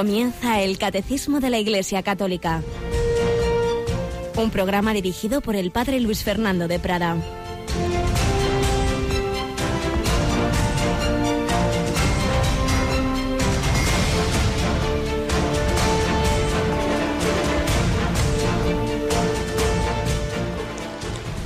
Comienza el Catecismo de la Iglesia Católica. Un programa dirigido por el Padre Luis Fernando de Prada.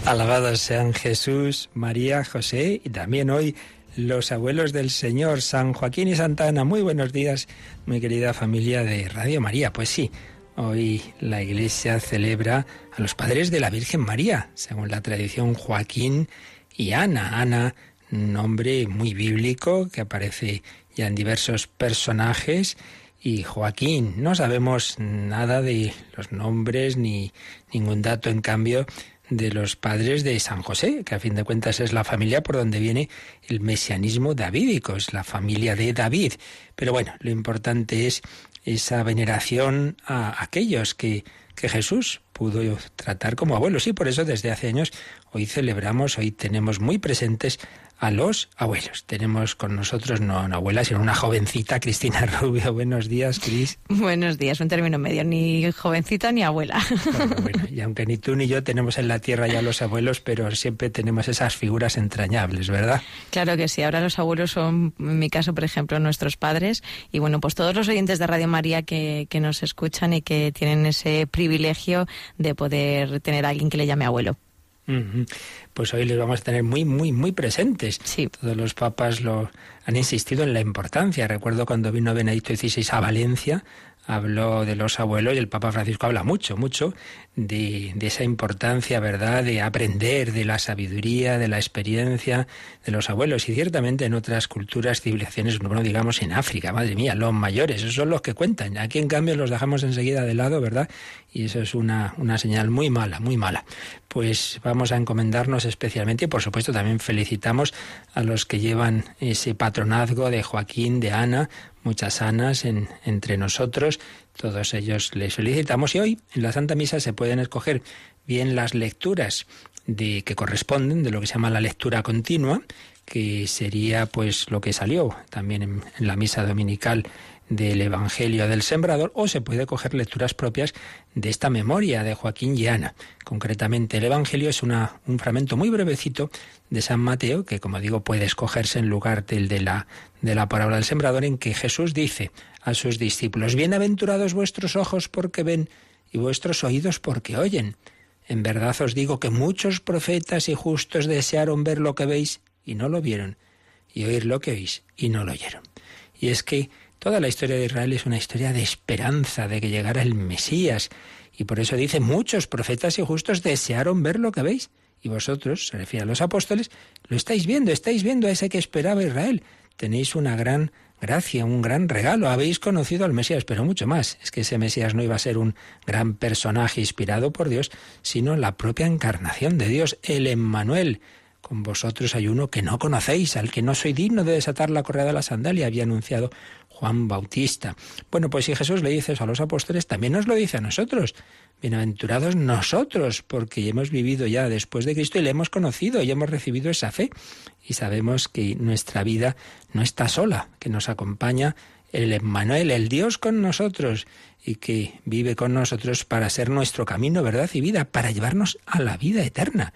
Alabados sean Jesús, María, José y también hoy los abuelos del Señor, San Joaquín y Santa Ana. Muy buenos días, mi querida familia de Radio María. Pues sí, hoy la Iglesia celebra a los padres de la Virgen María, según la tradición Joaquín y Ana. Ana, nombre muy bíblico que aparece ya en diversos personajes. Y Joaquín, no sabemos nada de los nombres ni ningún dato, en cambio, de los padres de San José, que a fin de cuentas es la familia por donde viene el mesianismo davídico, es la familia de David. Pero bueno, lo importante es esa veneración a aquellos que, que Jesús pudo tratar como abuelos. Y por eso desde hace años hoy celebramos, hoy tenemos muy presentes a los abuelos. Tenemos con nosotros no una abuela, sino una jovencita, Cristina Rubio. Buenos días, Cris. Buenos días, un término medio, ni jovencita ni abuela. Bueno, y aunque ni tú ni yo tenemos en la tierra ya los abuelos, pero siempre tenemos esas figuras entrañables, ¿verdad? Claro que sí, ahora los abuelos son, en mi caso, por ejemplo, nuestros padres. Y bueno, pues todos los oyentes de Radio María que, que nos escuchan y que tienen ese privilegio de poder tener a alguien que le llame abuelo pues hoy les vamos a tener muy, muy, muy presentes. Sí. Todos los papas lo han insistido en la importancia. Recuerdo cuando vino Benedicto XVI a Valencia, habló de los abuelos y el Papa Francisco habla mucho, mucho de, de, esa importancia, ¿verdad?, de aprender de la sabiduría, de la experiencia de los abuelos. Y ciertamente en otras culturas, civilizaciones, bueno, digamos en África, madre mía, los mayores, esos son los que cuentan. Aquí, en cambio, los dejamos enseguida de lado, ¿verdad? Y eso es una, una señal muy mala, muy mala. Pues vamos a encomendarnos especialmente y, por supuesto, también felicitamos a los que llevan ese patronazgo de Joaquín, de Ana, muchas Anas en, entre nosotros. Todos ellos les felicitamos y hoy en la Santa Misa se pueden escoger bien las lecturas de, que corresponden de lo que se llama la lectura continua, que sería pues lo que salió también en la misa dominical del Evangelio del Sembrador o se puede coger lecturas propias de esta memoria de Joaquín y Ana. Concretamente, el Evangelio es una, un fragmento muy brevecito de San Mateo, que como digo puede escogerse en lugar del de la, de la parábola del Sembrador, en que Jesús dice a sus discípulos, Bienaventurados vuestros ojos porque ven y vuestros oídos porque oyen. En verdad os digo que muchos profetas y justos desearon ver lo que veis y no lo vieron, y oír lo que oís y no lo oyeron. Y es que Toda la historia de Israel es una historia de esperanza, de que llegara el Mesías. Y por eso dice, muchos profetas y justos desearon ver lo que veis. Y vosotros, se refiere a los apóstoles, lo estáis viendo, estáis viendo a ese que esperaba Israel. Tenéis una gran gracia, un gran regalo. Habéis conocido al Mesías, pero mucho más. Es que ese Mesías no iba a ser un gran personaje inspirado por Dios, sino la propia encarnación de Dios, el Emmanuel. Con vosotros hay uno que no conocéis, al que no soy digno de desatar la correa de la sandalia, había anunciado Juan Bautista. Bueno, pues si Jesús le dice eso a los apóstoles, también nos lo dice a nosotros. Bienaventurados nosotros, porque hemos vivido ya después de Cristo y le hemos conocido y hemos recibido esa fe. Y sabemos que nuestra vida no está sola, que nos acompaña el Emmanuel, el Dios con nosotros, y que vive con nosotros para ser nuestro camino, verdad y vida, para llevarnos a la vida eterna.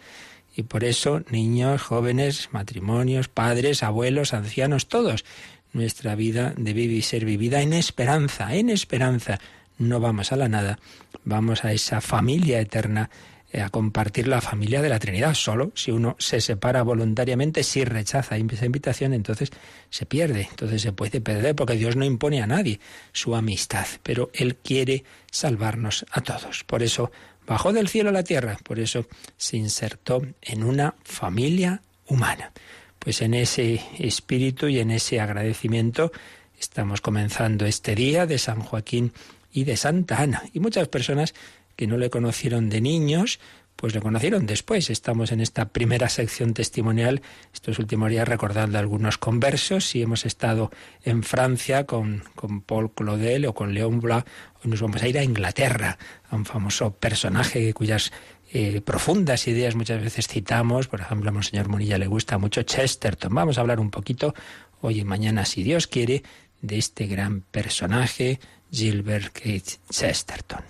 Y por eso, niños, jóvenes, matrimonios, padres, abuelos, ancianos, todos, nuestra vida debe ser vivida en esperanza, en esperanza. No vamos a la nada, vamos a esa familia eterna, eh, a compartir la familia de la Trinidad. Solo si uno se separa voluntariamente, si rechaza esa invitación, entonces se pierde, entonces se puede perder, porque Dios no impone a nadie su amistad, pero Él quiere salvarnos a todos. Por eso bajó del cielo a la tierra, por eso se insertó en una familia humana. Pues en ese espíritu y en ese agradecimiento estamos comenzando este día de San Joaquín y de Santa Ana. Y muchas personas que no le conocieron de niños, pues le conocieron después. Estamos en esta primera sección testimonial, estos últimos días recordando algunos conversos. Si hemos estado en Francia con, con Paul Claudel o con León Blas, nos vamos a ir a Inglaterra, a un famoso personaje cuyas eh, profundas ideas muchas veces citamos, por ejemplo a Monseñor Monilla le gusta mucho Chesterton. Vamos a hablar un poquito hoy y mañana, si Dios quiere, de este gran personaje, Gilbert Keith Chesterton.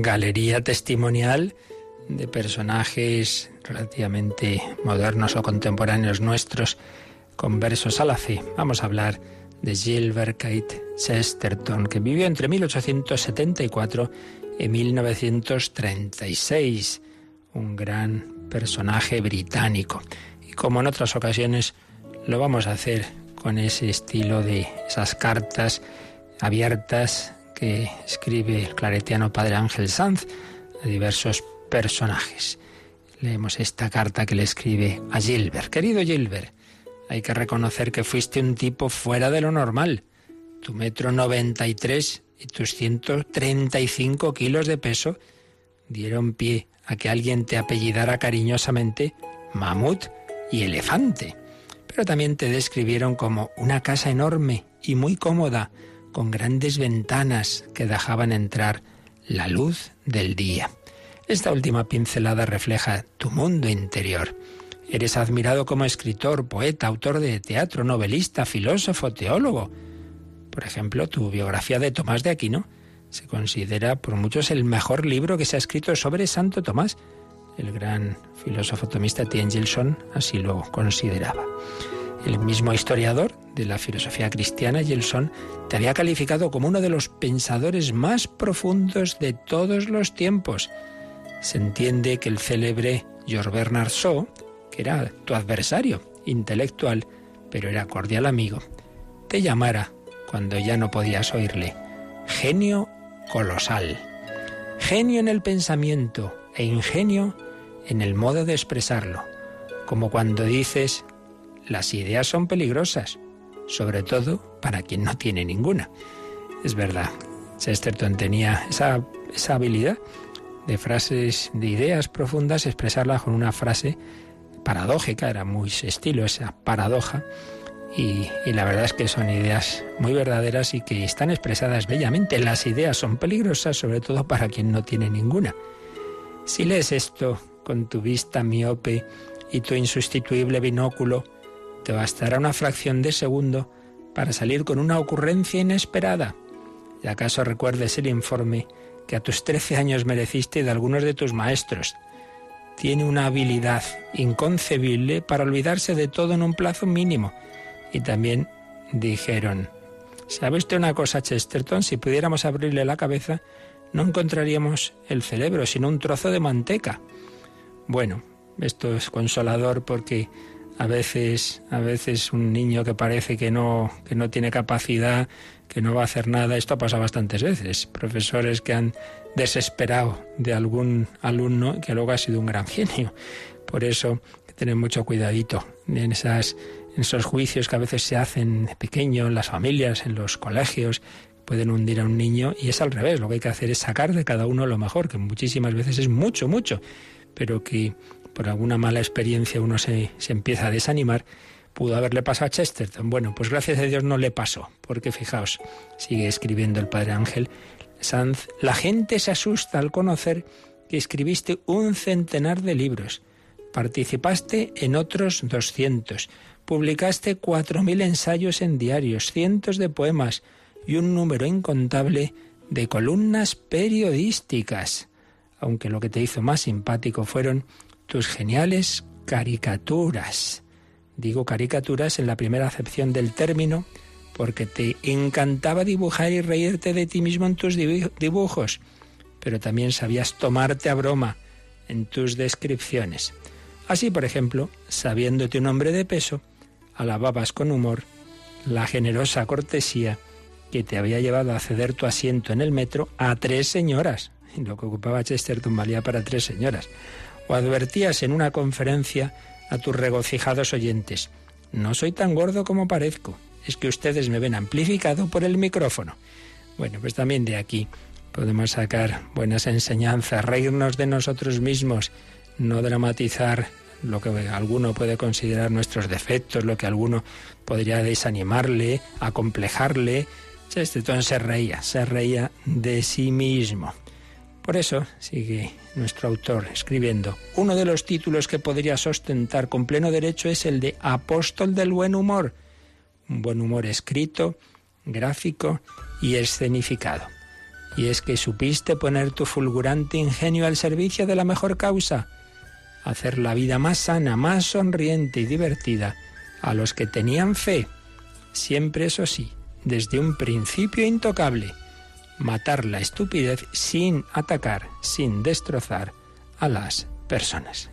Galería testimonial de personajes relativamente modernos o contemporáneos nuestros conversos a la fe. Vamos a hablar de Gilbert Kate Chesterton, que vivió entre 1874 y 1936, un gran personaje británico. Y como en otras ocasiones, lo vamos a hacer con ese estilo de esas cartas abiertas que escribe el claretiano Padre Ángel Sanz a diversos personajes. Leemos esta carta que le escribe a Gilbert. Querido Gilbert, hay que reconocer que fuiste un tipo fuera de lo normal. Tu metro 93 y tus 135 kilos de peso dieron pie a que alguien te apellidara cariñosamente mamut y elefante. Pero también te describieron como una casa enorme y muy cómoda, con grandes ventanas que dejaban entrar la luz del día. Esta última pincelada refleja tu mundo interior. Eres admirado como escritor, poeta, autor de teatro, novelista, filósofo, teólogo. Por ejemplo, tu biografía de Tomás de Aquino se considera por muchos el mejor libro que se ha escrito sobre Santo Tomás. El gran filósofo tomista T. Gilson así lo consideraba. El mismo historiador de la filosofía cristiana, Gelson, te había calificado como uno de los pensadores más profundos de todos los tiempos. Se entiende que el célebre George Bernard Shaw, que era tu adversario intelectual, pero era cordial amigo, te llamara cuando ya no podías oírle. Genio colosal. Genio en el pensamiento e ingenio en el modo de expresarlo. Como cuando dices las ideas son peligrosas, sobre todo para quien no tiene ninguna. Es verdad, Chesterton tenía esa, esa habilidad de frases, de ideas profundas, expresarlas con una frase paradójica, era muy estilo esa paradoja, y, y, la verdad es que son ideas muy verdaderas y que están expresadas bellamente. Las ideas son peligrosas, sobre todo para quien no tiene ninguna. Si lees esto con tu vista miope y tu insustituible binóculo, te bastará una fracción de segundo para salir con una ocurrencia inesperada. ¿Y acaso recuerdes el informe que a tus trece años mereciste de algunos de tus maestros? Tiene una habilidad inconcebible para olvidarse de todo en un plazo mínimo. Y también dijeron, ¿sabe usted una cosa, Chesterton? Si pudiéramos abrirle la cabeza, no encontraríamos el cerebro, sino un trozo de manteca. Bueno, esto es consolador porque a veces, a veces un niño que parece que no, que no tiene capacidad, que no va a hacer nada, esto ha pasado bastantes veces. Profesores que han desesperado de algún alumno que luego ha sido un gran genio. Por eso hay que tener mucho cuidadito en esas en esos juicios que a veces se hacen de pequeño en las familias, en los colegios, pueden hundir a un niño y es al revés. Lo que hay que hacer es sacar de cada uno lo mejor, que muchísimas veces es mucho, mucho, pero que por alguna mala experiencia uno se, se empieza a desanimar, pudo haberle pasado a Chesterton. Bueno, pues gracias a Dios no le pasó, porque fijaos, sigue escribiendo el padre Ángel Sanz, la gente se asusta al conocer que escribiste un centenar de libros, participaste en otros 200, publicaste cuatro mil ensayos en diarios, cientos de poemas y un número incontable de columnas periodísticas, aunque lo que te hizo más simpático fueron tus geniales caricaturas. Digo caricaturas en la primera acepción del término porque te encantaba dibujar y reírte de ti mismo en tus dibujos, pero también sabías tomarte a broma en tus descripciones. Así, por ejemplo, sabiéndote un hombre de peso, alababas con humor la generosa cortesía que te había llevado a ceder tu asiento en el metro a tres señoras. Lo que ocupaba Chesterton valía para tres señoras o advertías en una conferencia a tus regocijados oyentes, no soy tan gordo como parezco, es que ustedes me ven amplificado por el micrófono. Bueno, pues también de aquí podemos sacar buenas enseñanzas, reírnos de nosotros mismos, no dramatizar lo que alguno puede considerar nuestros defectos, lo que alguno podría desanimarle, acomplejarle. Chesterton se reía, se reía de sí mismo. Por eso, sigue nuestro autor escribiendo, uno de los títulos que podría sostentar con pleno derecho es el de Apóstol del Buen Humor. Un buen humor escrito, gráfico y escenificado. Y es que supiste poner tu fulgurante ingenio al servicio de la mejor causa, hacer la vida más sana, más sonriente y divertida a los que tenían fe, siempre eso sí, desde un principio intocable, matar la estupidez sin atacar, sin destrozar a las personas.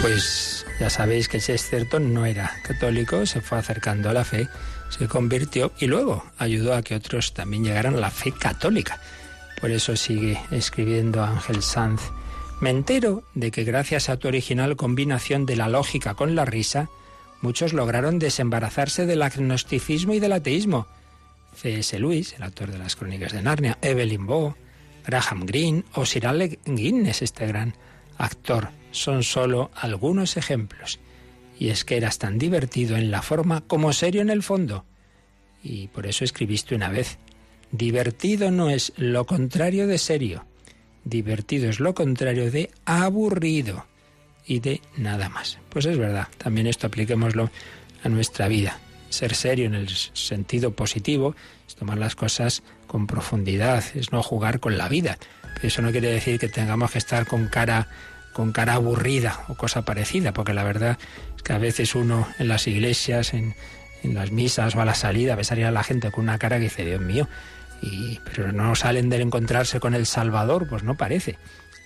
Pues ya sabéis que Chesterton no era católico, se fue acercando a la fe, se convirtió y luego ayudó a que otros también llegaran a la fe católica. Por eso sigue escribiendo Ángel Sanz. Me entero de que gracias a tu original combinación de la lógica con la risa, muchos lograron desembarazarse del agnosticismo y del ateísmo. C.S. Lewis, el autor de las Crónicas de Narnia, Evelyn Bow, Graham Greene o Sir Alec Guinness, este gran actor son solo algunos ejemplos. Y es que eras tan divertido en la forma como serio en el fondo. Y por eso escribiste una vez, divertido no es lo contrario de serio, divertido es lo contrario de aburrido y de nada más. Pues es verdad, también esto apliquémoslo a nuestra vida. Ser serio en el sentido positivo es tomar las cosas con profundidad, es no jugar con la vida. Pero eso no quiere decir que tengamos que estar con cara con cara aburrida o cosa parecida, porque la verdad que a veces uno en las iglesias, en, las misas o a la salida, ve salir a la gente con una cara que dice, Dios mío, y, pero no salen del encontrarse con el Salvador, pues no parece.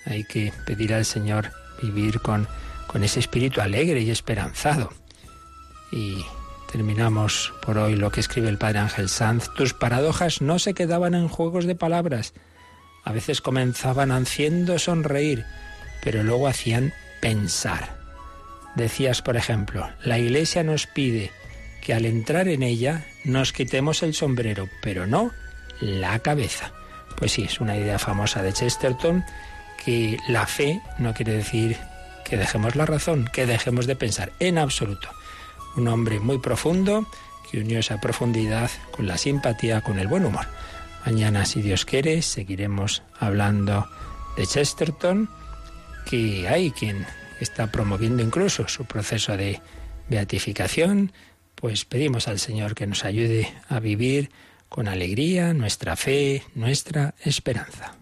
Hay que pedir al Señor vivir con, con ese espíritu alegre y esperanzado. Y terminamos por hoy lo que escribe el Padre Ángel Sanz. Tus paradojas no se quedaban en juegos de palabras. A veces comenzaban haciendo sonreír pero luego hacían pensar. Decías, por ejemplo, la Iglesia nos pide que al entrar en ella nos quitemos el sombrero, pero no la cabeza. Pues sí, es una idea famosa de Chesterton que la fe no quiere decir que dejemos la razón, que dejemos de pensar, en absoluto. Un hombre muy profundo que unió esa profundidad con la simpatía, con el buen humor. Mañana, si Dios quiere, seguiremos hablando de Chesterton que hay quien está promoviendo incluso su proceso de beatificación, pues pedimos al Señor que nos ayude a vivir con alegría nuestra fe, nuestra esperanza.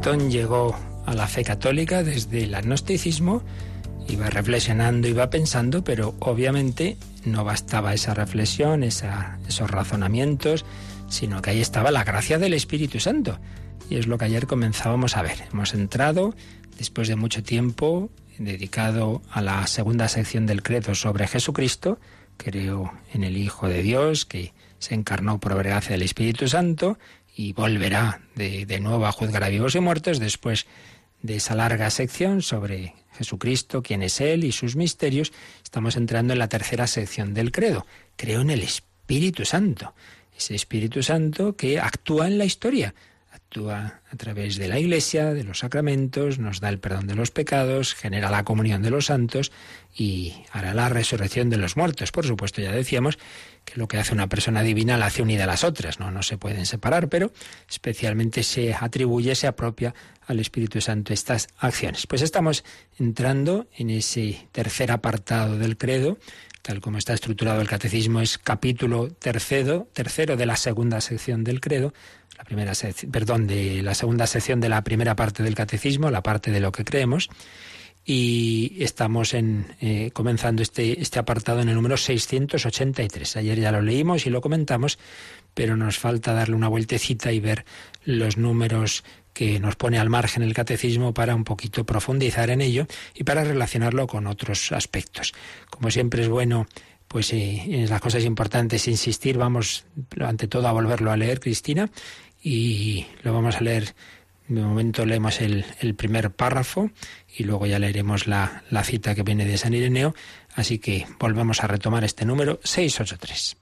Llegó a la fe católica desde el agnosticismo, iba reflexionando, iba pensando, pero obviamente no bastaba esa reflexión, esos razonamientos, sino que ahí estaba la gracia del Espíritu Santo. Y es lo que ayer comenzábamos a ver. Hemos entrado, después de mucho tiempo, dedicado a la segunda sección del credo sobre Jesucristo, creo en el Hijo de Dios, que se encarnó por gracia del Espíritu Santo, y volverá de, de nuevo a juzgar a vivos y muertos después de esa larga sección sobre Jesucristo, quién es Él y sus misterios, estamos entrando en la tercera sección del credo. Creo en el Espíritu Santo, ese Espíritu Santo que actúa en la historia, actúa a través de la Iglesia, de los sacramentos, nos da el perdón de los pecados, genera la comunión de los santos y hará la resurrección de los muertos. Por supuesto, ya decíamos que lo que hace una persona divina la hace unida a las otras, no, no se pueden separar, pero especialmente se atribuye, se apropia al Espíritu Santo estas acciones. Pues estamos entrando en ese tercer apartado del credo, tal como está estructurado el catecismo, es capítulo tercero, tercero de la segunda sección del credo, la primera perdón, de la segunda sección de la primera parte del catecismo, la parte de lo que creemos. Y estamos en, eh, comenzando este, este apartado en el número 683. Ayer ya lo leímos y lo comentamos, pero nos falta darle una vueltecita y ver los números que nos pone al margen el catecismo para un poquito profundizar en ello y para relacionarlo con otros aspectos. Como siempre es bueno pues eh, en las cosas importantes insistir, vamos ante todo a volverlo a leer, Cristina, y lo vamos a leer. De momento leemos el, primer párrafo y luego ya leeremos la, la cita que viene de San Ireneo. Así que volvemos a retomar este número 683.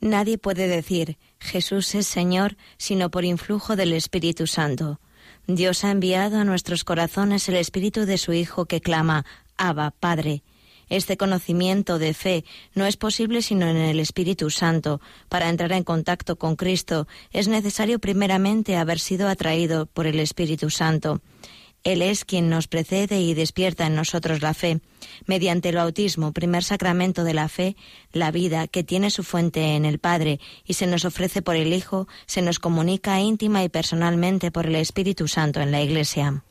Nadie puede decir Jesús es Señor sino por influjo del Espíritu Santo. Dios ha enviado a nuestros corazones el Espíritu de su Hijo que clama Abba, Padre. Este conocimiento de fe no es posible sino en el Espíritu Santo. Para entrar en contacto con Cristo es necesario primeramente haber sido atraído por el Espíritu Santo. Él es quien nos precede y despierta en nosotros la fe. Mediante el bautismo, primer sacramento de la fe, la vida, que tiene su fuente en el Padre y se nos ofrece por el Hijo, se nos comunica íntima y personalmente por el Espíritu Santo en la Iglesia.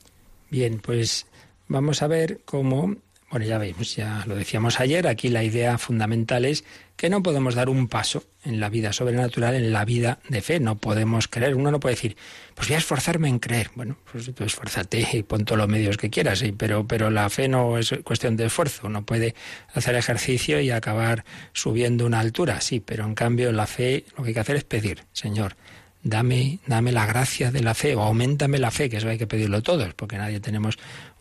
Bien, pues vamos a ver cómo bueno, ya veis, ya lo decíamos ayer, aquí la idea fundamental es que no podemos dar un paso en la vida sobrenatural, en la vida de fe. No podemos creer. Uno no puede decir, pues voy a esforzarme en creer. Bueno, pues tú esfuérzate y pon todos los medios que quieras, pero, pero la fe no es cuestión de esfuerzo. Uno puede hacer ejercicio y acabar subiendo una altura, sí, pero en cambio la fe lo que hay que hacer es pedir, Señor, dame, dame la gracia de la fe o aumentame la fe, que eso hay que pedirlo todos, porque nadie tenemos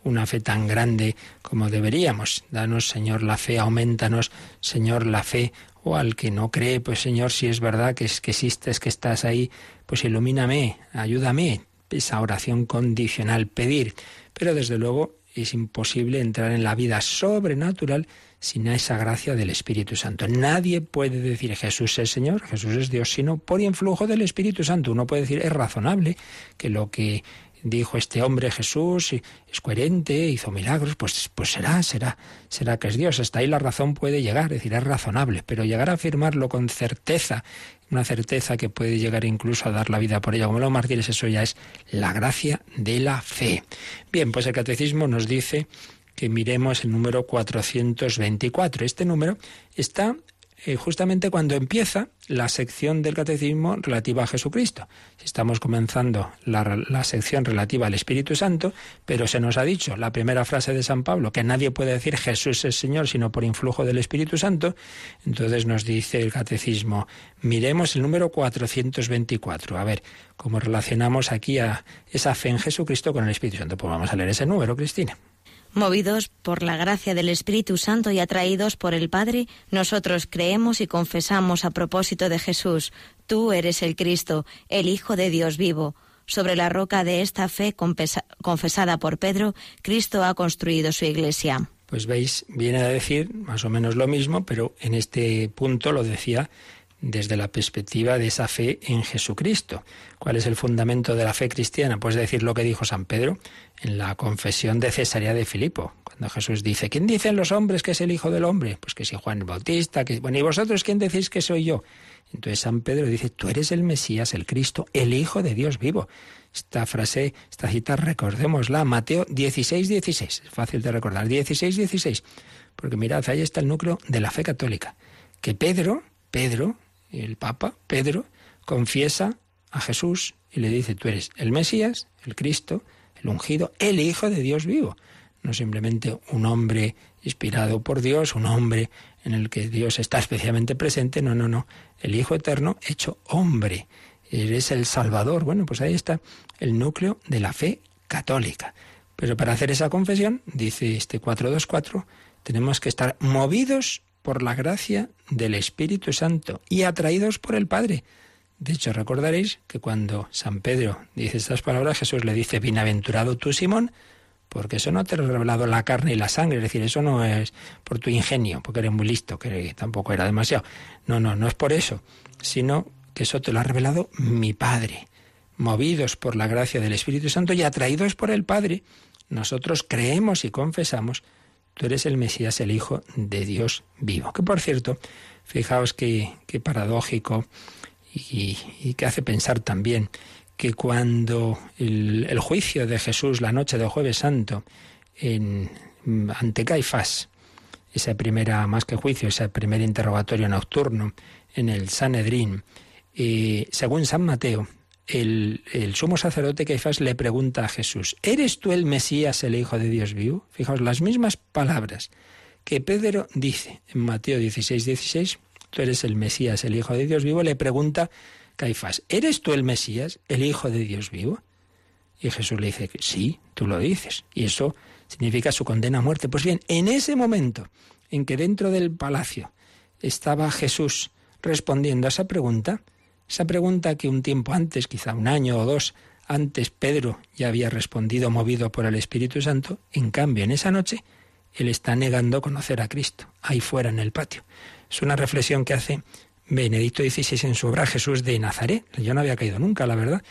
una fe tan grande como deberíamos. Danos, Señor, la fe, aumentanos, Señor, la fe. O al que no cree, pues Señor, si es verdad que, es, que existes, que estás ahí, pues ilumíname, ayúdame. Esa oración condicional, pedir. Pero desde luego es imposible entrar en la vida sobrenatural sin esa gracia del Espíritu Santo. Nadie puede decir Jesús es Señor, Jesús es Dios, sino por influjo del Espíritu Santo. Uno puede decir es razonable que lo que dijo este hombre Jesús, es coherente, hizo milagros, pues, pues será, será, será que es Dios. Hasta ahí la razón puede llegar, es decir, es razonable, pero llegar a afirmarlo con certeza, una certeza que puede llegar incluso a dar la vida por ella, como los mártires, eso ya es la gracia de la fe. Bien, pues el catecismo nos dice que miremos el número 424. Este número está eh, justamente cuando empieza la sección del catecismo relativa a Jesucristo. Estamos comenzando la, sección relativa al Espíritu Santo, pero se nos ha dicho la primera frase de San Pablo, que nadie puede decir Jesús es Señor sino por influjo del Espíritu Santo. Entonces nos dice el catecismo, miremos el número 424. A ver, ¿cómo relacionamos aquí a esa fe en Jesucristo con el Espíritu Santo? Pues vamos a leer ese número, Cristina. Movidos por la gracia del Espíritu Santo y atraídos por el Padre, nosotros creemos y confesamos a propósito de Jesús, tú eres el Cristo, el Hijo de Dios vivo. Sobre la roca de esta fe confesada por Pedro, Cristo ha construido su iglesia. Pues veis, viene a decir más o menos lo mismo, pero en este punto lo decía desde la perspectiva de esa fe en Jesucristo. ¿Cuál es el fundamento de la fe cristiana? Pues decir lo que dijo San Pedro en la confesión de Cesarea de Filipo, cuando Jesús dice, ¿quién dicen los hombres que es el Hijo del Hombre? Pues que si Juan Bautista, que bueno, ¿y vosotros quién decís que soy yo? Entonces San Pedro dice, tú eres el Mesías, el Cristo, el Hijo de Dios vivo. Esta frase, esta cita, recordémosla, Mateo 16, 16, es fácil de recordar, 16, 16, porque mirad, ahí está el núcleo de la fe católica, que Pedro, Pedro, el Papa, Pedro, confiesa a Jesús y le dice, tú eres el Mesías, el Cristo, el ungido, el Hijo de Dios vivo. No simplemente un hombre inspirado por Dios, un hombre en el que Dios está especialmente presente, no, no, no, el Hijo eterno hecho hombre. Eres el Salvador. Bueno, pues ahí está el núcleo de la fe católica. Pero para hacer esa confesión, dice este 424, tenemos que estar movidos por la gracia del Espíritu Santo y atraídos por el Padre. De hecho, recordaréis que cuando San Pedro dice estas palabras, Jesús le dice, bienaventurado tú, Simón, porque eso no te lo ha revelado la carne y la sangre, es decir, eso no es por tu ingenio, porque eres muy listo, que tampoco era demasiado. No, no, no es por eso, sino que eso te lo ha revelado mi Padre. Movidos por la gracia del Espíritu Santo y atraídos por el Padre, nosotros creemos y confesamos tú eres el Mesías, el Hijo de Dios vivo. Que por cierto, fijaos qué, paradójico y, que hace pensar también que cuando el, juicio de Jesús la noche del jueves santo en, ante Caifás, esa primera, más que juicio, ese primer interrogatorio nocturno en el Sanedrín, eh, según San Mateo, el, sumo sacerdote Caifás le pregunta a Jesús, ¿eres tú el Mesías, el Hijo de Dios vivo? Fijaos, las mismas palabras que Pedro dice en Mateo 16, 16, tú eres el Mesías, el Hijo de Dios vivo, le pregunta Caifás, ¿eres tú el Mesías, el Hijo de Dios vivo? Y Jesús le dice, sí, tú lo dices. Y eso significa su condena a muerte. Pues bien, en ese momento en que dentro del palacio estaba Jesús respondiendo a esa pregunta, esa pregunta que un tiempo antes, quizá un año o dos antes, Pedro ya había respondido movido por el Espíritu Santo, en cambio, en esa noche, él está negando conocer a Cristo, ahí fuera en el patio. Es una reflexión que hace Benedicto XVI en su obra Jesús de Nazaret. Yo no había caído nunca, la verdad,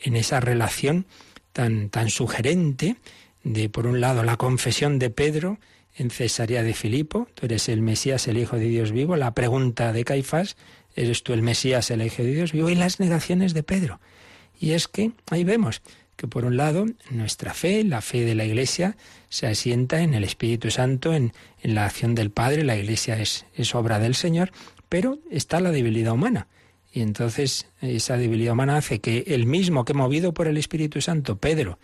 en esa relación tan, tan sugerente de, por un lado, la confesión de Pedro en Cesarea de Filipo, tú eres el Mesías, el Hijo de Dios vivo, la pregunta de Caifás, ¿eres tú el Mesías, el Hijo de Dios vivo? Y las negaciones de Pedro. Y es que ahí vemos que por un lado nuestra fe, la fe de la Iglesia, se asienta en el Espíritu Santo, en, en la acción del Padre, la Iglesia es, es obra del Señor, pero está la debilidad humana. Y entonces esa debilidad humana hace que el mismo que movido por el Espíritu Santo, Pedro,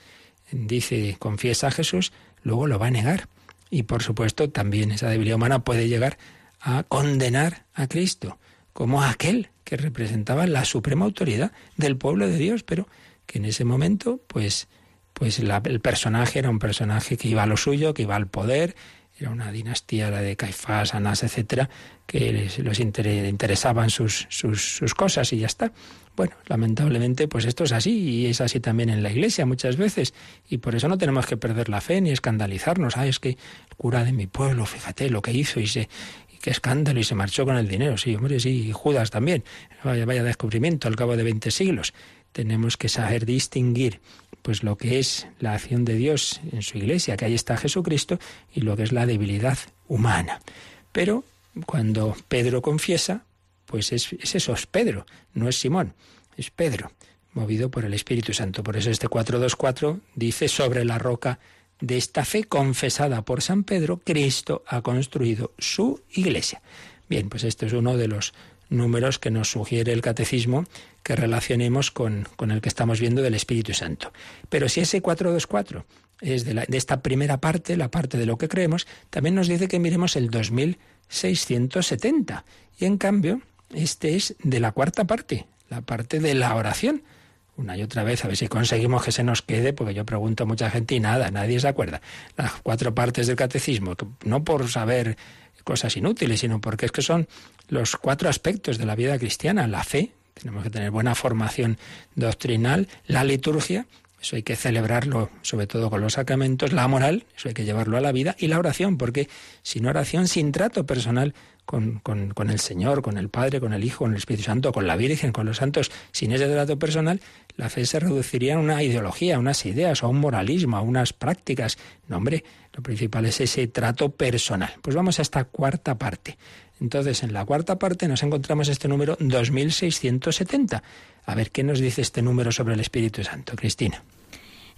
dice, confiesa a Jesús, luego lo va a negar. Y por supuesto también esa debilidad humana puede llegar a condenar a Cristo como aquel que representaba la suprema autoridad del pueblo de Dios, pero que en ese momento, pues, pues el personaje era un personaje que iba a lo suyo, que iba al poder, era una dinastía, la de Caifás, Anás, etcétera, que les, interesaban sus, sus, sus, cosas y ya está. Bueno, lamentablemente, pues esto es así y es así también en la iglesia muchas veces. Y por eso no tenemos que perder la fe ni escandalizarnos. Ah, es que el cura de mi pueblo, fíjate lo que hizo y se, qué escándalo y se marchó con el dinero. Sí, hombre, sí, y Judas también. Vaya, vaya descubrimiento al cabo de 20 siglos. Tenemos que saber distinguir pues lo que es la acción de Dios en su iglesia, que ahí está Jesucristo, y lo que es la debilidad humana. Pero cuando Pedro confiesa, pues es, eso, es Pedro, no es Simón, es Pedro, movido por el Espíritu Santo. Por eso este 424 dice, sobre la roca de esta fe confesada por San Pedro, Cristo ha construido su iglesia. Bien, pues este es uno de los números que nos sugiere el catecismo que relacionemos con, con el que estamos viendo del Espíritu Santo. Pero si ese 424 es de, de esta primera parte, la parte de lo que creemos, también nos dice que miremos el 2670. Y en cambio, este es de la cuarta parte, la parte de la oración. Una y otra vez, a ver si conseguimos que se nos quede, porque yo pregunto a mucha gente y nada, nadie se acuerda. Las cuatro partes del catecismo, no por saber cosas inútiles, sino porque es que son los cuatro aspectos de la vida cristiana, la fe, tenemos que tener buena formación doctrinal, la liturgia, eso hay que celebrarlo sobre todo con los sacramentos, la moral, eso hay que llevarlo a la vida, y la oración, porque sin oración, sin trato personal con, con, con, el Señor, con el Padre, con el Hijo, con el Espíritu Santo, con la Virgen, con los santos, sin ese trato personal, la fe se reduciría a una ideología, a unas ideas, a un moralismo, a unas prácticas. No, hombre, lo principal es ese trato personal. Pues vamos a esta cuarta parte. Entonces, en la cuarta parte nos encontramos este número 2670. A ver, ¿qué nos dice este número sobre el Espíritu Santo, Cristina?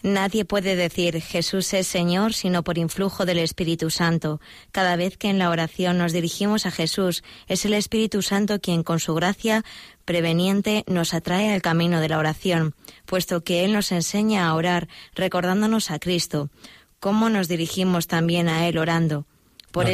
Nadie puede decir Jesús es Señor sino por influjo del Espíritu Santo. Cada vez que en la oración nos dirigimos a Jesús, es el Espíritu Santo quien con su gracia preveniente nos atrae al camino de la oración, puesto que Él nos enseña a orar recordándonos a Cristo. ¿Cómo nos dirigimos también a Él orando? Por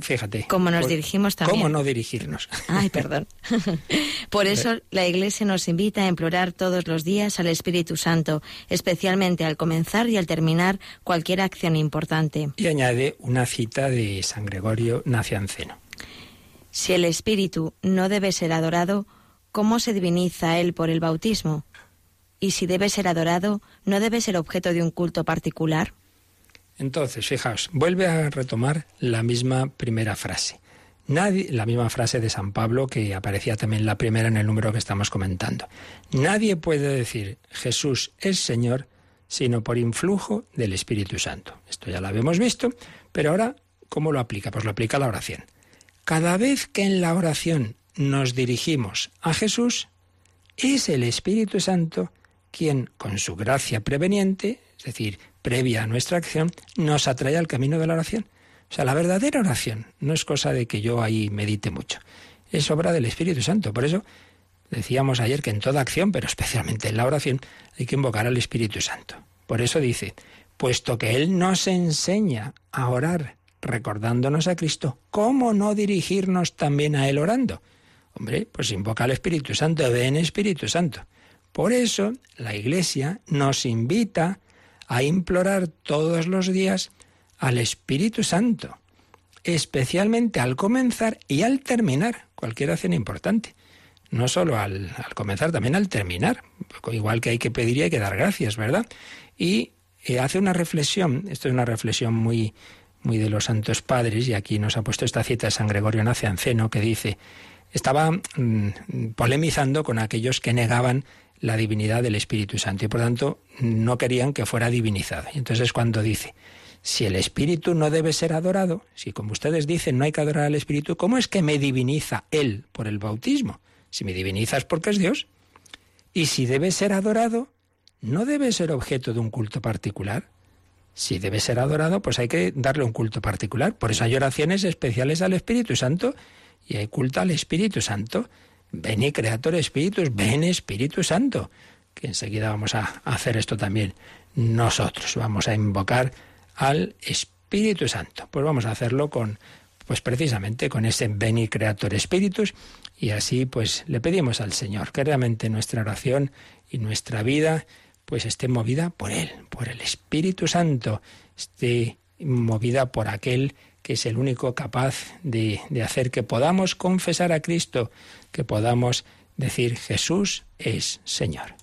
fíjate. Como nos dirigimos también. ¿Cómo no dirigirnos? Ay, perdón. Por eso la Iglesia nos invita a implorar todos los días al Espíritu Santo, especialmente al comenzar y al terminar cualquier acción importante. Y añade una cita de San Gregorio Nacianceno. Si el Espíritu no debe ser adorado, ¿cómo se diviniza Él por el bautismo? Y si debe ser adorado, ¿no debe ser objeto de un culto particular? Entonces, fijaos, vuelve a retomar la misma primera frase. Nadie, la misma frase de San Pablo que aparecía también la primera en el número que estamos comentando. Nadie puede decir Jesús es Señor sino por influjo del Espíritu Santo. Esto ya lo habíamos visto, pero ahora, ¿cómo lo aplica? Pues lo aplica a la oración. Cada vez que en la oración nos dirigimos a Jesús, es el Espíritu Santo quien, con su gracia preveniente, es decir, previa a nuestra acción, nos atrae al camino de la oración. O sea, la verdadera oración no es cosa de que yo ahí medite mucho, es obra del Espíritu Santo. Por eso decíamos ayer que en toda acción, pero especialmente en la oración, hay que invocar al Espíritu Santo. Por eso dice, puesto que Él nos enseña a orar recordándonos a Cristo, ¿cómo no dirigirnos también a Él orando? Hombre, pues invoca al Espíritu Santo, ven Espíritu Santo. Por eso la Iglesia nos invita a implorar todos los días al Espíritu Santo, especialmente al comenzar y al terminar cualquier acción importante. No solo al, comenzar, también al terminar. Igual que hay que pedir y hay que dar gracias, ¿verdad? Y eh, hace una reflexión, esto es una reflexión muy, muy de los santos padres, y aquí nos ha puesto esta cita de San Gregorio Nacianceno, que dice, estaba mm, polemizando con aquellos que negaban la divinidad del Espíritu Santo y por tanto no querían que fuera divinizado. Y entonces cuando dice, si el Espíritu no debe ser adorado, si como ustedes dicen no hay que adorar al Espíritu, ¿cómo es que me diviniza Él por el bautismo? Si me diviniza es porque es Dios. Y si debe ser adorado, ¿no debe ser objeto de un culto particular? Si debe ser adorado, pues hay que darle un culto particular. Por eso hay oraciones especiales al Espíritu Santo y hay culto al Espíritu Santo. Ven y Creator Espíritus, ven Espíritu Santo. Que enseguida vamos a hacer esto también nosotros. Vamos a invocar al Espíritu Santo. Pues vamos a hacerlo con, pues precisamente con ese Beni Creator Espíritus y así pues le pedimos al Señor que realmente nuestra oración y nuestra vida pues esté movida por Él, por el Espíritu Santo, esté movida por aquel que es el único capaz de, de hacer que podamos confesar a Cristo, que podamos decir Jesús es Señor.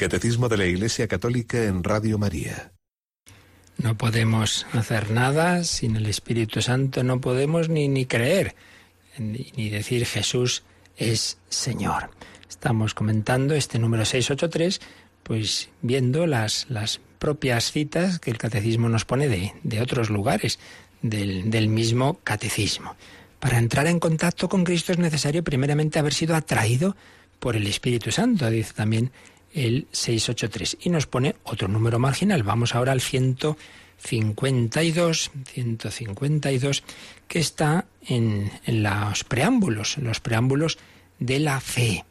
Catecismo de la Iglesia Católica en Radio María. No podemos hacer nada sin el Espíritu Santo, no podemos ni, ni creer, ni, decir Jesús es Señor. Estamos comentando este número 683, pues viendo las, las propias citas que el catecismo nos pone de, de otros lugares del, del mismo catecismo. Para entrar en contacto con Cristo es necesario primeramente haber sido atraído por el Espíritu Santo, dice también el 683. Y nos pone otro número marginal. Vamos ahora al 152, 152, que está en, en los preámbulos, en los preámbulos de la fe.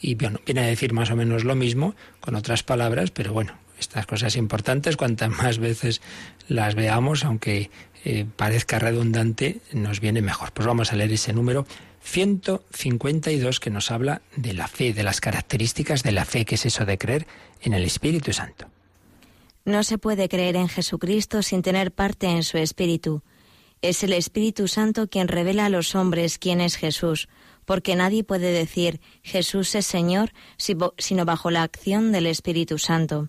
Y bueno, viene a decir más o menos lo mismo, con otras palabras, pero bueno, estas cosas importantes, cuantas más veces las veamos, aunque eh, parezca redundante, nos viene mejor. Pues vamos a leer ese número 152 que nos habla de la fe, de las características de la fe, que es eso de creer en el Espíritu Santo. No se puede creer en Jesucristo sin tener parte en su Espíritu. Es el Espíritu Santo quien revela a los hombres quién es Jesús, porque nadie puede decir Jesús es Señor sino bajo la acción del Espíritu Santo.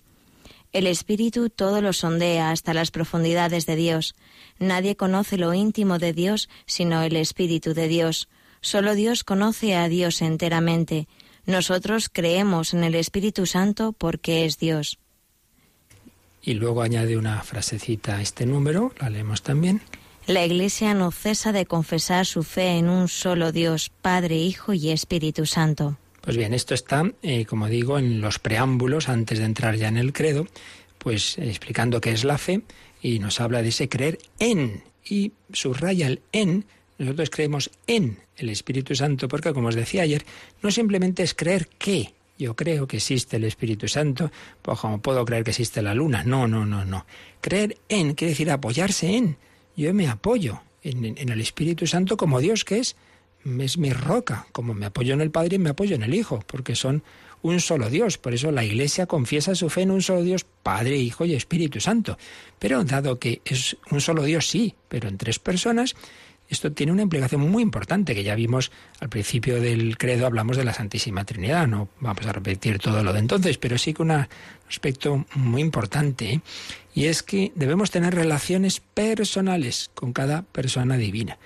El Espíritu todo lo sondea hasta las profundidades de Dios. Nadie conoce lo íntimo de Dios sino el Espíritu de Dios. Solo Dios conoce a Dios enteramente. Nosotros creemos en el Espíritu Santo porque es Dios. Y luego añade una frasecita a este número, la leemos también. La Iglesia no cesa de confesar su fe en un solo Dios, Padre, Hijo y Espíritu Santo. Pues bien, esto está, eh, como digo, en los preámbulos, antes de entrar ya en el credo, pues explicando qué es la fe y nos habla de ese creer en y subraya el en. Nosotros creemos en el Espíritu Santo porque, como os decía ayer, no simplemente es creer que yo creo que existe el Espíritu Santo, pues como puedo creer que existe la luna. No, no, no, no. Creer en quiere decir apoyarse en. Yo me apoyo en el Espíritu Santo como Dios que es es mi roca. Como me apoyo en el Padre, me apoyo en el Hijo, porque son un solo Dios. Por eso la Iglesia confiesa su fe en un solo Dios, Padre, Hijo y Espíritu Santo. Pero dado que es un solo Dios, sí, pero en tres personas, esto tiene una implicación muy importante que ya vimos al principio del credo, hablamos de la Santísima Trinidad, no vamos a repetir todo lo de entonces, pero sí que un aspecto muy importante, ¿eh? y es que debemos tener relaciones personales con cada persona divina.